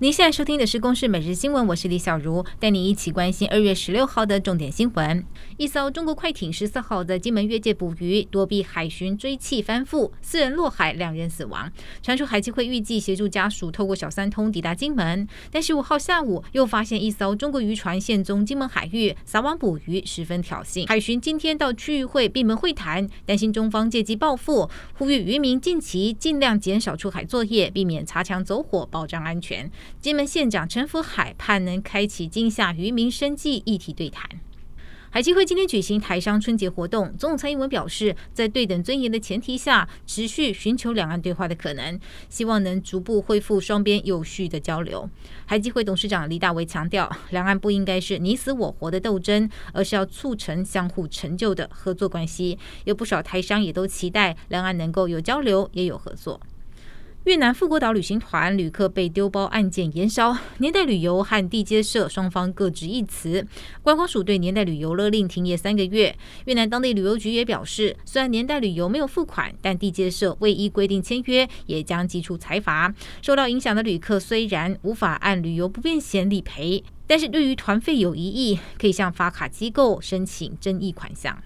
您现在收听的是《公视每日新闻》，我是李小茹，带你一起关心二月十六号的重点新闻。一艘中国快艇十四号在金门越界捕鱼，躲避海巡追缉翻覆，四人落海，两人死亡。传出海基会预计协助家属透过小三通抵达金门，但十五号下午又发现一艘中国渔船现踪金门海域，撒网捕鱼，十分挑衅。海巡今天到区域会闭门会谈，担心中方借机报复，呼吁渔民近期尽量减少出海作业，避免擦枪走火，保障安全。金门县长陈福海盼能开启今夏渔民生计议题对谈。海基会今天举行台商春节活动，总统蔡英文表示，在对等尊严的前提下，持续寻求两岸对话的可能，希望能逐步恢复双边有序的交流。海基会董事长李大为强调，两岸不应该是你死我活的斗争，而是要促成相互成就的合作关系。有不少台商也都期待两岸能够有交流，也有合作。越南富国岛旅行团旅客被丢包案件延烧，年代旅游和地接社双方各执一词。观光署对年代旅游勒令停业三个月。越南当地旅游局也表示，虽然年代旅游没有付款，但地接社未依规定签约，也将寄出裁罚。受到影响的旅客虽然无法按旅游不便险理赔，但是对于团费有异议，可以向发卡机构申请争议款项。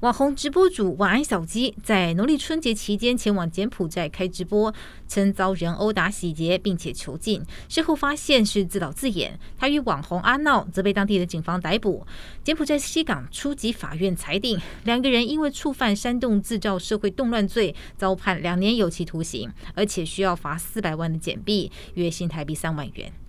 网红直播主晚安小鸡在农历春节期间前往柬埔寨开直播，曾遭人殴打、洗劫，并且囚禁。事后发现是自导自演。他与网红阿闹则被当地的警方逮捕。柬埔寨西港初级法院裁定，两个人因为触犯煽动制造社会动乱罪，遭判两年有期徒刑，而且需要罚四百万的柬币，约新台币三万元。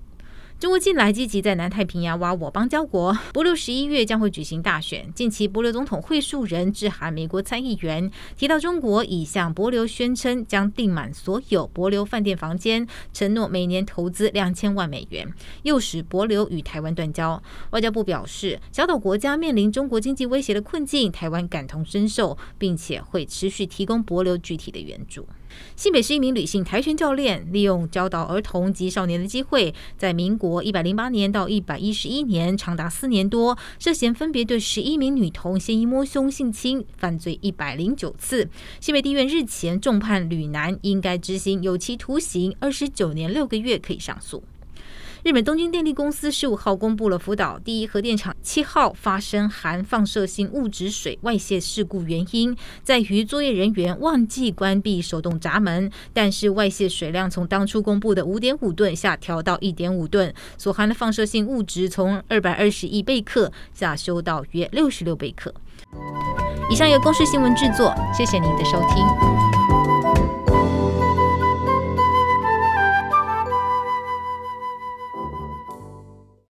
中国近来积极在南太平洋挖我邦交国，帛琉十一月将会举行大选。近期，帛琉总统惠恕仁致函美国参议员，提到中国已向帛琉宣称将订满所有帛琉饭店房间，承诺每年投资两千万美元，诱使帛琉与台湾断交。外交部表示，小岛国家面临中国经济威胁的困境，台湾感同身受，并且会持续提供帛琉具体的援助。新北是一名女性跆拳教练，利用教导儿童及少年的机会，在民国一百零八年到一百一十一年，长达四年多，涉嫌分别对十一名女童嫌疑摸胸性侵，犯罪一百零九次。新北地院日前重判吕男，应该执行有期徒刑二十九年六个月，可以上诉。日本东京电力公司十五号公布了福岛第一核电厂七号发生含放射性物质水外泄事故原因，在于作业人员忘记关闭手动闸门，但是外泄水量从当初公布的五点五吨下调到一点五吨，所含的放射性物质从二百二十亿贝克下修到约六十六贝克。以上由公视新闻制作，谢谢您的收听。